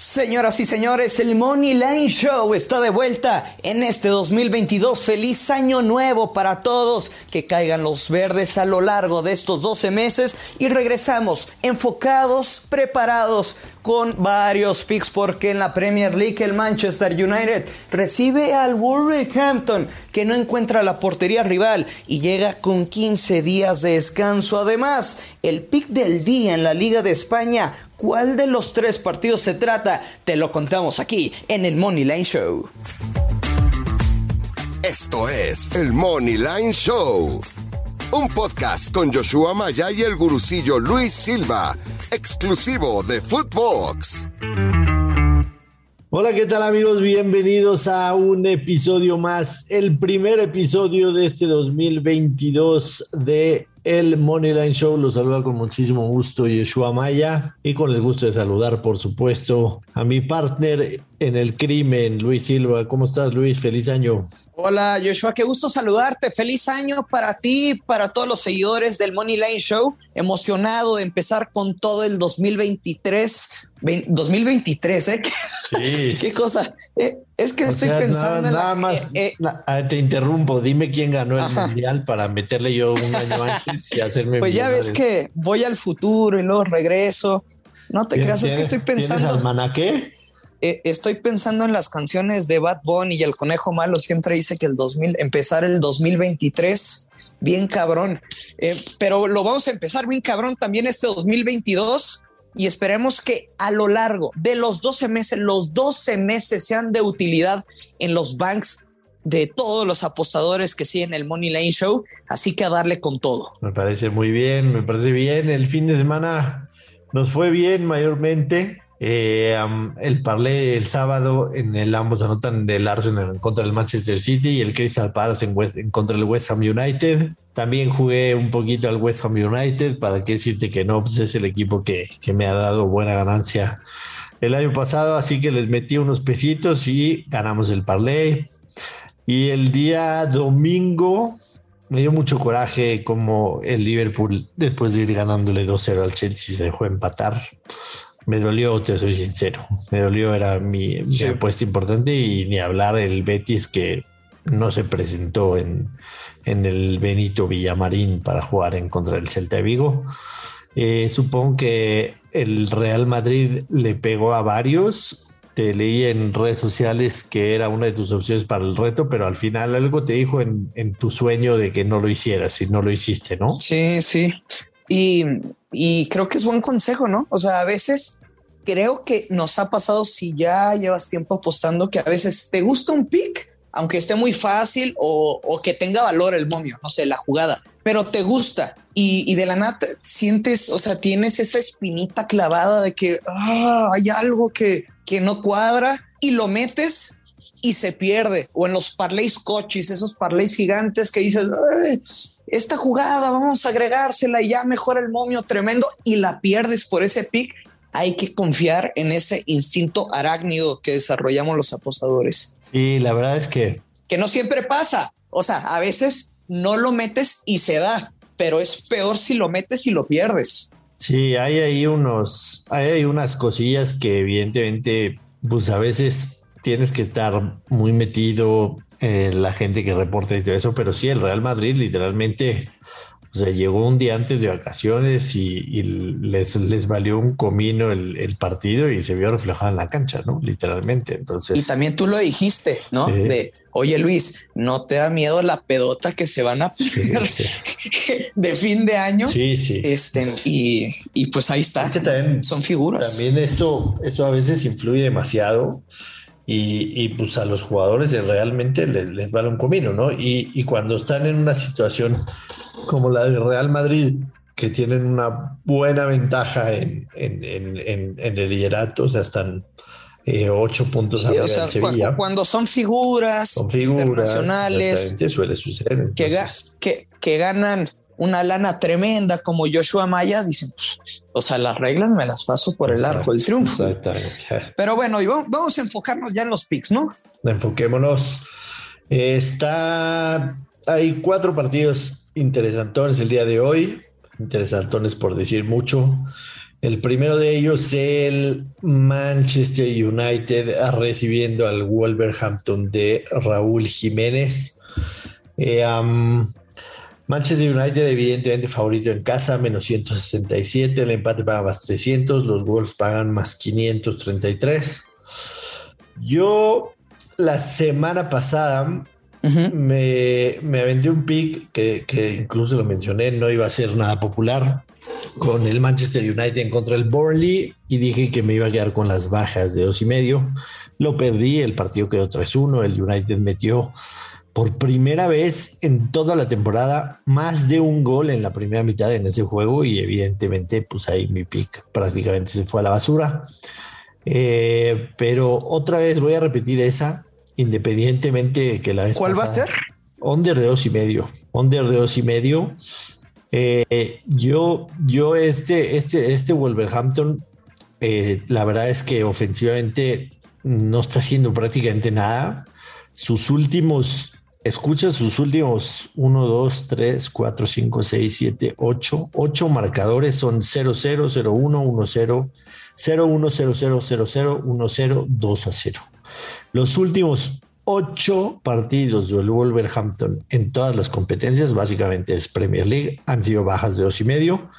Señoras y señores, el Money Line Show está de vuelta en este 2022. Feliz año nuevo para todos. Que caigan los verdes a lo largo de estos 12 meses y regresamos enfocados, preparados con varios picks porque en la Premier League el Manchester United recibe al Wolverhampton que no encuentra la portería rival y llega con 15 días de descanso. Además, el pick del día en la Liga de España ¿Cuál de los tres partidos se trata? Te lo contamos aquí en el Money Line Show. Esto es el Money Line Show, un podcast con Joshua Maya y el gurucillo Luis Silva, exclusivo de Footbox. Hola, ¿qué tal amigos? Bienvenidos a un episodio más, el primer episodio de este 2022 de el Moneyline Show. Los saluda con muchísimo gusto Yeshua Maya y con el gusto de saludar, por supuesto, a mi partner en el crimen, Luis Silva. ¿Cómo estás, Luis? Feliz año. Hola, Joshua, qué gusto saludarte. Feliz año para ti, para todos los seguidores del Money Line Show. Emocionado de empezar con todo el 2023. 2023, ¿eh? Sí. ¿Qué cosa? Eh, es que estoy pensando. Nada, más, eh, eh, te interrumpo. Dime quién ganó el mundial para meterle yo un año antes y hacerme. Pues ya ves que voy al futuro y luego regreso. No te creas, es que estoy pensando. almanaque? Estoy pensando en las canciones de Bad Bunny y el Conejo Malo siempre dice que el 2000, empezar el 2023 bien cabrón, eh, pero lo vamos a empezar bien cabrón también este 2022 y esperemos que a lo largo de los 12 meses, los 12 meses sean de utilidad en los banks de todos los apostadores que siguen el Money Lane Show, así que a darle con todo. Me parece muy bien, me parece bien. El fin de semana nos fue bien mayormente. Eh, el parlay el sábado en el ambos anotan del Arsenal en contra del Manchester City y el Crystal Palace en, en, contra del West Ham United. También jugué un poquito al West Ham United, para qué decirte que no, pues es el equipo que, que me ha dado buena ganancia el año pasado, así que les metí unos pesitos y ganamos el parlay. Y el día domingo me dio mucho coraje como el Liverpool, después de ir ganándole 2-0 al Chelsea, se dejó empatar me dolió, te soy sincero. Me dolió, era mi, apuesta importante y ni hablar el Betis que no se presentó en, en el Benito Villamarín para jugar en contra del Celta de Vigo. Eh, supongo que el Real Madrid le pegó a varios. Te leí en redes sociales que era una de tus opciones para el reto, pero al final algo te dijo en, tu sueño de que no lo hicieras y no lo hiciste, ¿no? Sí, sí. Y, y creo que es buen consejo, ¿no? O sea, a veces creo que nos ha pasado si ya llevas tiempo apostando que a veces te gusta un pick, aunque esté muy fácil o, que tenga valor el momio, no sé, la jugada, pero te gusta y, y de la nada sientes, o sea, tienes esa espinita clavada de que ah, hay algo que, que no cuadra y lo metes y se pierde. O en los parlays coches, esos parlays gigantes que dices, esta jugada vamos a agregársela y ya mejora el momio tremendo y la pierdes por ese pick. Hay que confiar en ese instinto arácnido que desarrollamos los apostadores. Y la verdad es que... Que no siempre pasa. O sea, a veces no lo metes y se da, pero es peor si lo metes y lo pierdes. Sí, hay ahí unos, hay ahí unas cosillas que evidentemente, pues a veces tienes que estar muy metido eh, la gente que reporta y todo eso, pero sí, el Real Madrid literalmente, o sea, llegó un día antes de vacaciones y, les, les valió un comino el, partido y se vio reflejado en la cancha, ¿no? Literalmente. Entonces. Y también tú lo dijiste, ¿no? De, oye Luis, ¿no te da miedo la pedota que se van a perder de fin de año? Sí, sí. Este, y, y pues ahí está. que también, son figuras. También eso, eso a veces influye demasiado y, pues a los jugadores realmente les, vale un comino, ¿no? Y, cuando están en una situación como la del Real Madrid, que tienen una buena ventaja en, el liderato, o sea, están eh, ocho puntos arriba Sevilla. Cuando son figuras, son figuras internacionales, suele suceder. que, que ganan una lana tremenda como Joshua Maya, dicen, pues, o sea, las reglas me las paso por el arco del triunfo. Exactamente. Pero bueno, y vamos a enfocarnos ya en los picks, ¿no? Enfoquémonos. Está, hay cuatro partidos interesantones el día de hoy, interesantones por decir mucho. El primero de ellos, el Manchester United recibiendo al Wolverhampton de Raúl Jiménez. Eh, Manchester United, evidentemente favorito en casa, menos 167. El empate paga más 300. Los Wolves pagan más 533. Yo, la semana pasada, me, me aventé un pick que, que incluso lo mencioné, no iba a ser nada popular con el Manchester United en contra del Burnley y dije que me iba a quedar con las bajas de dos y medio. Lo perdí, el partido quedó 3-1, el United metió por primera vez en toda la temporada más de un gol en la primera mitad en ese juego y evidentemente pues ahí mi pick prácticamente se fue a la basura. Eh, pero otra vez voy a repetir esa, independientemente que la ¿Cuál va a ser? Under de dos y medio. Under de dos y medio. Eh, yo, yo, este, este, este Wolverhampton, eh, la verdad es que ofensivamente no está haciendo prácticamente nada. Sus últimos, escucha sus últimos 1, 2, 3, 4, 5, 6, 7, 8, 8 marcadores son 0, 0, 0, 1, 1, 0, 0, 1, 0, 0, 0, 0, 1, 0, 2 a 0. Los últimos ocho partidos del Wolverhampton en todas las competencias, básicamente es Premier League, han sido bajas de dos y medio.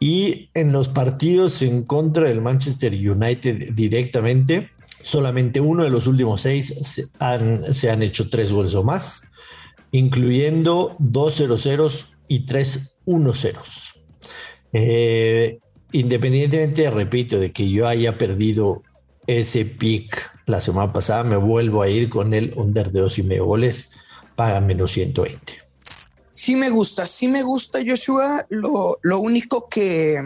Y en los partidos en contra del Manchester United directamente, solamente uno de los últimos seis se han, hecho tres goles o más, incluyendo dos 0 ceros y tres 1 ceros. Eh, independientemente, repito, de que yo haya perdido ese pick la semana pasada, me vuelvo a ir con el under de dos y medio goles, paga menos 120. Sí me gusta, sí me gusta Joshua. Lo, lo único que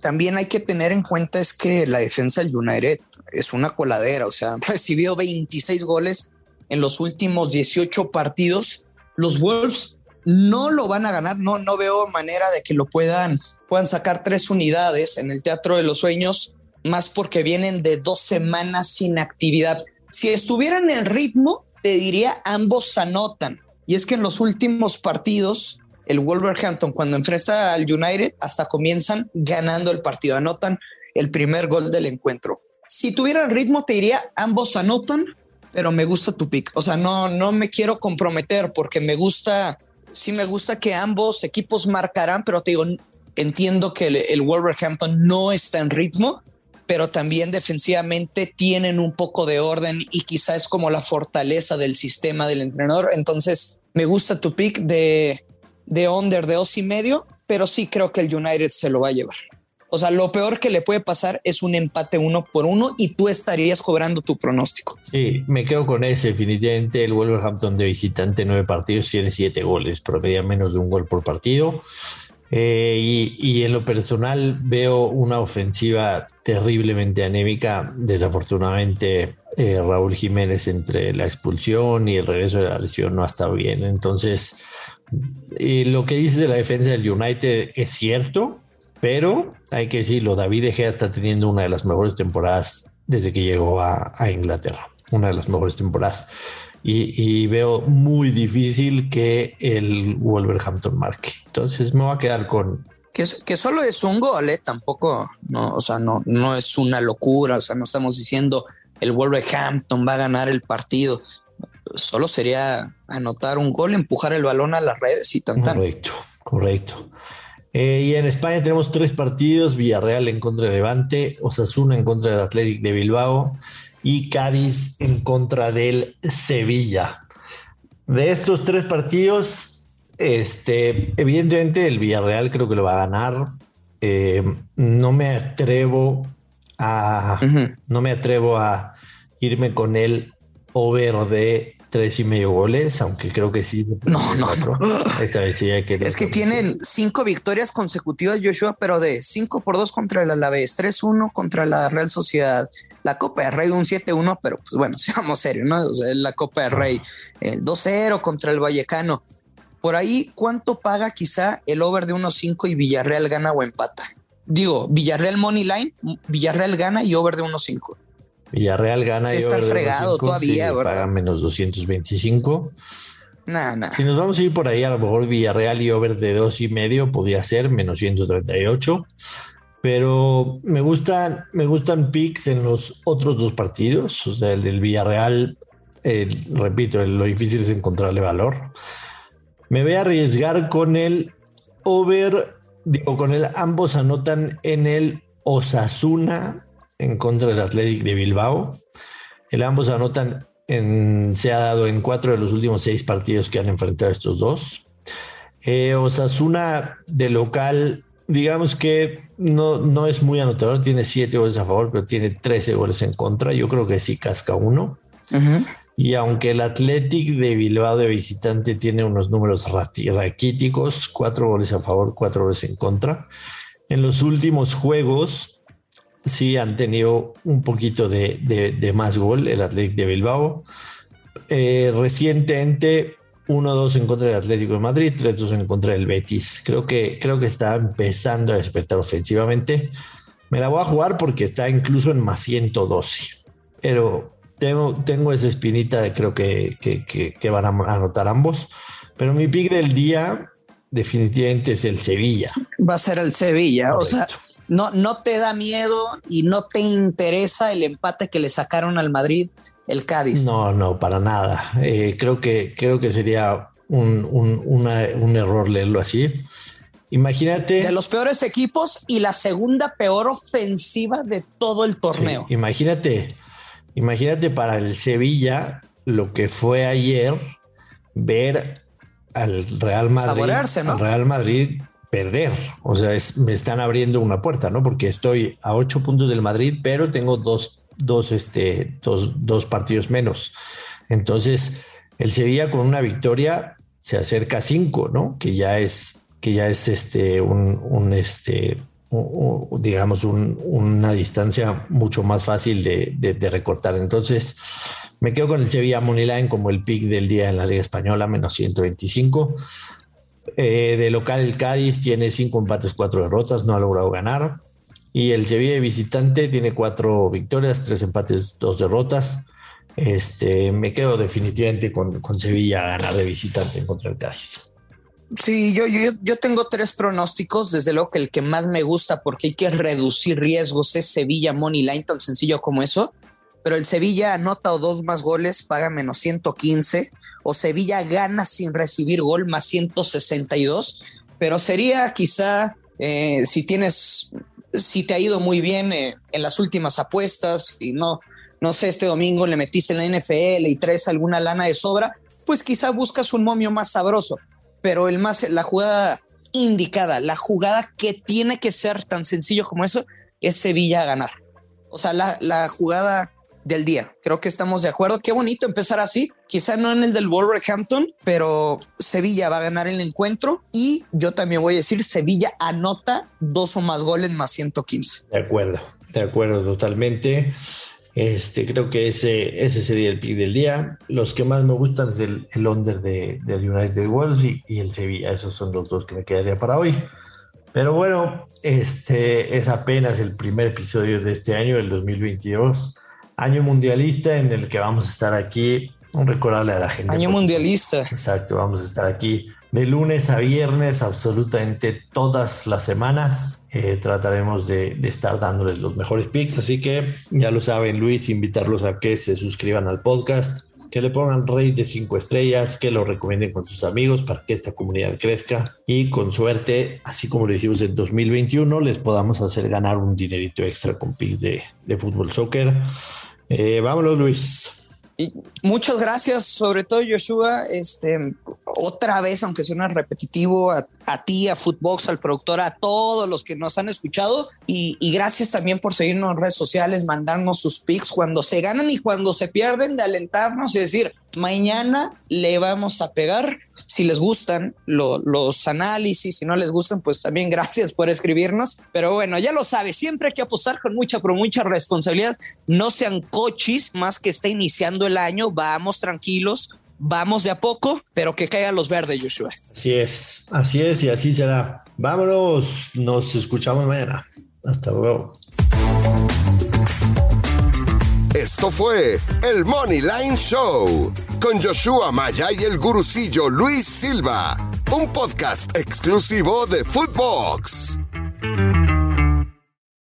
también hay que tener en cuenta es que la defensa del United es una coladera, o sea, ha recibido 26 goles en los últimos 18 partidos. Los Wolves no lo van a ganar, no, no veo manera de que lo puedan, puedan sacar tres unidades en el Teatro de los Sueños más porque vienen de dos semanas sin actividad. Si estuvieran en ritmo, te diría ambos anotan. Y es que en los últimos partidos, el Wolverhampton, cuando enfrenta al United, hasta comienzan ganando el partido, anotan el primer gol del encuentro. Si tuvieran ritmo, te diría ambos anotan, pero me gusta tu pick. O sea, no, no me quiero comprometer porque me gusta, sí me gusta que ambos equipos marcarán, pero te digo, entiendo que el, el Wolverhampton no está en ritmo pero también defensivamente tienen un poco de orden y quizá es como la fortaleza del sistema del entrenador. Entonces, me gusta tu pick de, de under de dos y medio, pero sí creo que el United se lo va a llevar. O sea, lo peor que le puede pasar es un empate uno por uno y tú estarías cobrando tu pronóstico. Sí, me quedo con ese. Definitivamente el Wolverhampton de visitante, nueve partidos, tiene siete goles, promedia menos de un gol por partido. Eh, y, en lo personal veo una ofensiva terriblemente anémica. Desafortunadamente, eh, Raúl Jiménez entre la expulsión y el regreso de la lesión no ha estado bien. Entonces, lo que dices de la defensa del United es cierto, pero hay que decirlo, David De Gea está teniendo una de las mejores temporadas desde que llegó a Inglaterra. Una de las mejores temporadas y, veo muy difícil que el Wolverhampton marque. Entonces me voy a quedar con, que, que, solo es un gol, ¿eh? tampoco, no, o sea, no, no es una locura, o sea, no estamos diciendo el Wolverhampton va a ganar el partido, solo sería anotar un gol, empujar el balón a las redes y tan, Correcto, correcto. Eh, y en España tenemos tres partidos, Villarreal en contra de Levante, Osasuna en contra del Athletic de Bilbao y Cádiz en contra del Sevilla. De estos tres partidos, este, evidentemente el Villarreal creo que lo va a ganar. Eh, no me atrevo a, no me atrevo a irme con el over de tres y medio goles, aunque creo que sí. No, no, es que tienen cinco victorias consecutivas, Joshua, pero de cinco por dos contra el Alavés, 3-1 contra la Real Sociedad, la Copa de Rey un 7-1, pero pues bueno, seamos serios, ¿no? O sea, la Copa de Rey, el 2-0 contra el Vallecano. Por ahí, ¿cuánto paga quizá el over de 1-5 y Villarreal gana o empata? Digo, Villarreal Money Line, Villarreal gana y over de 1-5. Villarreal gana y over fregado todavía, sí, Paga menos 225. Nah, nah. Si nos vamos a ir por ahí, a lo mejor Villarreal y over de dos y medio podría ser menos 138. Pero me gustan, me gustan picks en los otros dos partidos, o sea, el del Villarreal, repito, lo difícil es encontrarle valor. Me voy a arriesgar con el over, digo, con el ambos anotan en el Osasuna en contra del Athletic de Bilbao. El ambos anotan en, se ha dado en cuatro de los últimos seis partidos que han enfrentado estos dos. Eh, Osasuna de local, digamos que no, no es muy anotador, tiene siete goles a favor, pero tiene 13 goles en contra. Yo creo que sí casca uno. Y aunque el Athletic de Bilbao de visitante tiene unos números raquíticos, cuatro goles a favor, cuatro goles en contra, en los últimos juegos sí han tenido un poquito de, más gol el Athletic de Bilbao. Eh, recientemente 1-2 en contra del Atlético de Madrid, 3-2 en contra del Betis. Creo que, creo que está empezando a despertar ofensivamente. Me la voy a jugar porque está incluso en más 112. Pero tengo, tengo esa espinita de creo que, que, van a anotar ambos. Pero mi pick del día definitivamente es el Sevilla. Va a ser el Sevilla. O sea, no, no te da miedo y no te interesa el empate que le sacaron al Madrid el Cádiz. No, no, para nada. Eh, creo, que, creo que sería un, un, error leerlo así. Imagínate. De los peores equipos y la segunda peor ofensiva de todo el torneo. imagínate, imagínate para el Sevilla lo que fue ayer ver al Real Madrid. Al Real Madrid perder. O sea, me están abriendo una puerta, ¿no? Porque estoy a ocho puntos del Madrid, pero tengo dos dos, este, dos, partidos menos. Entonces, el Sevilla con una victoria se acerca a cinco, ¿no? Que ya es, que ya es este, un, este, digamos, una distancia mucho más fácil de, recortar. Entonces, me quedo con el Sevilla Moneyline como el pick del día en la Liga Española, menos 125. Eh, de local, el Cádiz tiene cinco empates, cuatro derrotas, no ha logrado ganar. Y el Sevilla de visitante tiene cuatro victorias, tres empates, dos derrotas. Este, me quedo definitivamente con, con Sevilla a ganar de visitante contra del Cádiz. Sí, yo, yo, yo tengo tres pronósticos. Desde luego que el que más me gusta porque hay que reducir riesgos es Sevilla Money Line, tan sencillo como eso. Pero el Sevilla anota o dos más goles, paga menos 115. O Sevilla gana sin recibir gol, más 162. Pero sería quizá, eh, si tienes si te ha ido muy bien eh, en las últimas apuestas y no, no sé, este domingo le metiste en la NFL y traes alguna lana de sobra, pues quizá buscas un momio más sabroso, pero el más, la jugada indicada, la jugada que tiene que ser tan sencillo como eso, es Sevilla a ganar. O sea, la, la jugada del día. Creo que estamos de acuerdo. Qué bonito empezar así. Quizá no en el del Wolverhampton, pero Sevilla va a ganar el encuentro y yo también voy a decir Sevilla anota dos o más goles más 115. De acuerdo, de acuerdo totalmente. Este, creo que ese, ese sería el pick del día. Los que más me gustan es el, el under de, United Wolves y, y, el Sevilla. Esos son los dos que me quedaría para hoy. Pero bueno, este es apenas el primer episodio de este año, el 2022 año mundialista en el que vamos a estar aquí, recordarle a la gente. Año mundialista. Exacto, vamos a estar aquí de lunes a viernes, absolutamente todas las semanas. Eh, trataremos de, estar dándoles los mejores picks, así que ya lo saben, Luis, invitarlos a que se suscriban al podcast, que le pongan rey de cinco estrellas, que lo recomienden con sus amigos para que esta comunidad crezca y con suerte, así como lo dijimos en 2021, les podamos hacer ganar un dinerito extra con picks de, de fútbol soccer. Eh, vámonos, Luis. Y muchas gracias, sobre todo Joshua, este, otra vez, aunque suena repetitivo, a, ti, a Footbox, al productor, a todos los que nos han escuchado y, gracias también por seguirnos en redes sociales, mandarnos sus pics cuando se ganan y cuando se pierden, de alentarnos y decir, mañana le vamos a pegar si les gustan los análisis, si no les gustan, pues también gracias por escribirnos. Pero bueno, ya lo sabes, siempre hay que apostar con mucha, pero mucha responsabilidad. No sean cochis, más que está iniciando el año, vamos tranquilos. Vamos de a poco, pero que caigan los verdes, Joshua. Así es, así es y así será. Vámonos, nos escuchamos mañana. Hasta luego. Esto fue el Money Line Show con Joshua Maya y el gurucillo Luis Silva, un podcast exclusivo de Footbox.